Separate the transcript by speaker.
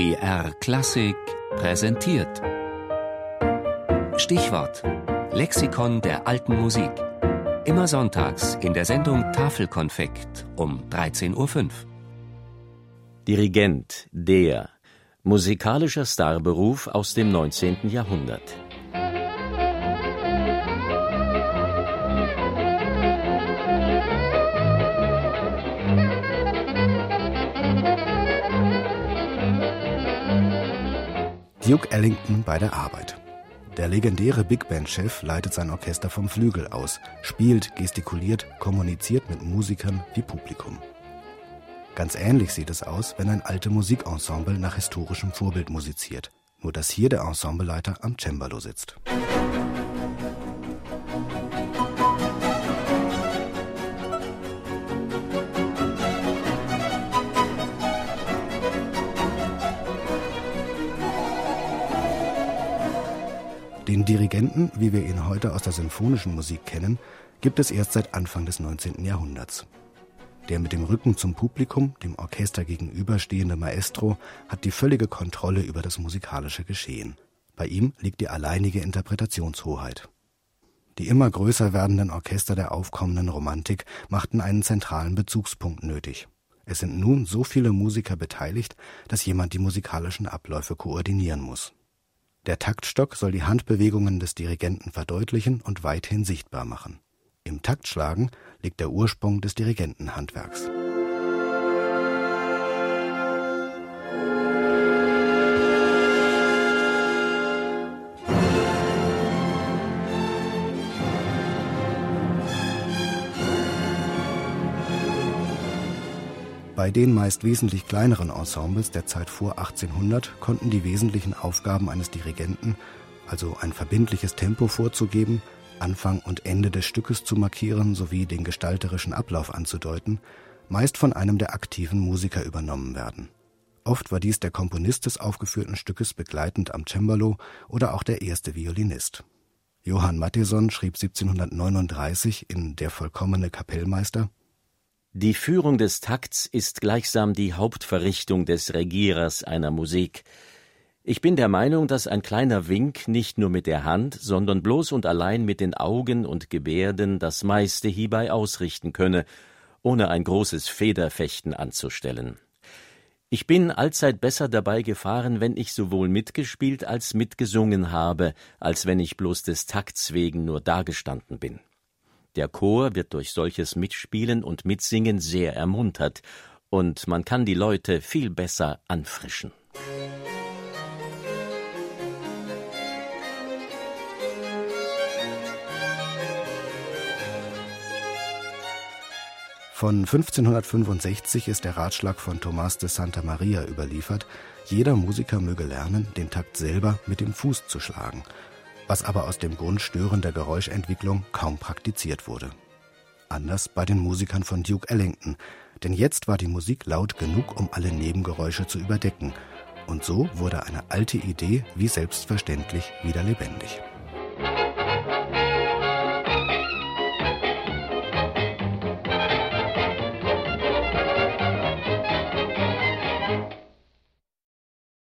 Speaker 1: BR Klassik präsentiert. Stichwort: Lexikon der alten Musik. Immer sonntags in der Sendung Tafelkonfekt um 13.05 Uhr.
Speaker 2: Dirigent, der musikalischer Starberuf aus dem 19. Jahrhundert.
Speaker 3: Duke Ellington bei der Arbeit. Der legendäre Big Band-Chef leitet sein Orchester vom Flügel aus, spielt, gestikuliert, kommuniziert mit Musikern wie Publikum. Ganz ähnlich sieht es aus, wenn ein alte Musikensemble nach historischem Vorbild musiziert, nur dass hier der Ensembleleiter am Cembalo sitzt. Den Dirigenten, wie wir ihn heute aus der sinfonischen Musik kennen, gibt es erst seit Anfang des 19. Jahrhunderts. Der mit dem Rücken zum Publikum, dem Orchester gegenüberstehende Maestro, hat die völlige Kontrolle über das musikalische Geschehen. Bei ihm liegt die alleinige Interpretationshoheit. Die immer größer werdenden Orchester der aufkommenden Romantik machten einen zentralen Bezugspunkt nötig. Es sind nun so viele Musiker beteiligt, dass jemand die musikalischen Abläufe koordinieren muss. Der Taktstock soll die Handbewegungen des Dirigenten verdeutlichen und weithin sichtbar machen. Im Taktschlagen liegt der Ursprung des Dirigentenhandwerks. Bei den meist wesentlich kleineren Ensembles der Zeit vor 1800 konnten die wesentlichen Aufgaben eines Dirigenten, also ein verbindliches Tempo vorzugeben, Anfang und Ende des Stückes zu markieren sowie den gestalterischen Ablauf anzudeuten, meist von einem der aktiven Musiker übernommen werden. Oft war dies der Komponist des aufgeführten Stückes begleitend am Cembalo oder auch der erste Violinist. Johann Mattheson schrieb 1739 in Der vollkommene Kapellmeister
Speaker 2: die Führung des Takts ist gleichsam die Hauptverrichtung des Regierers einer Musik. Ich bin der Meinung, dass ein kleiner Wink nicht nur mit der Hand, sondern bloß und allein mit den Augen und Gebärden das meiste hierbei ausrichten könne, ohne ein großes Federfechten anzustellen. Ich bin allzeit besser dabei gefahren, wenn ich sowohl mitgespielt als mitgesungen habe, als wenn ich bloß des Takts wegen nur dagestanden bin. Der Chor wird durch solches Mitspielen und Mitsingen sehr ermuntert, und man kann die Leute viel besser anfrischen.
Speaker 3: Von 1565 ist der Ratschlag von Thomas de Santa Maria überliefert, jeder Musiker möge lernen, den Takt selber mit dem Fuß zu schlagen was aber aus dem Grund störender Geräuschentwicklung kaum praktiziert wurde. Anders bei den Musikern von Duke Ellington, denn jetzt war die Musik laut genug, um alle Nebengeräusche zu überdecken, und so wurde eine alte Idee wie selbstverständlich wieder lebendig.